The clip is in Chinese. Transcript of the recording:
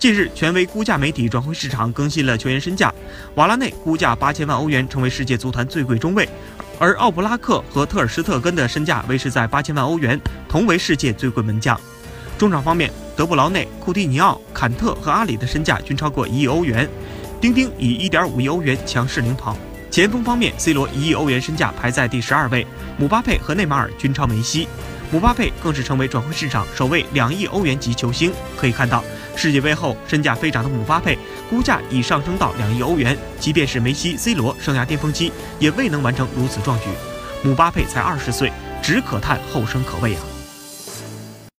近日，权威估价媒体转会市场更新了球员身价，瓦拉内估价八千万欧元，成为世界足坛最贵中卫，而奥布拉克和特尔施特根的身价维持在八千万欧元，同为世界最贵门将。中场方面，德布劳内、库蒂尼奥、坎特和阿里的身价均超过一亿欧元，丁丁以一点五亿欧元强势领跑。前锋方面，C 罗一亿欧元身价排在第十二位，姆巴佩和内马尔均超梅西。姆巴佩更是成为转会市场首位两亿欧元级球星。可以看到，世界杯后身价飞涨的姆巴佩，估价已上升到两亿欧元。即便是梅西、C 罗生涯巅峰期，也未能完成如此壮举。姆巴佩才二十岁，只可叹后生可畏啊！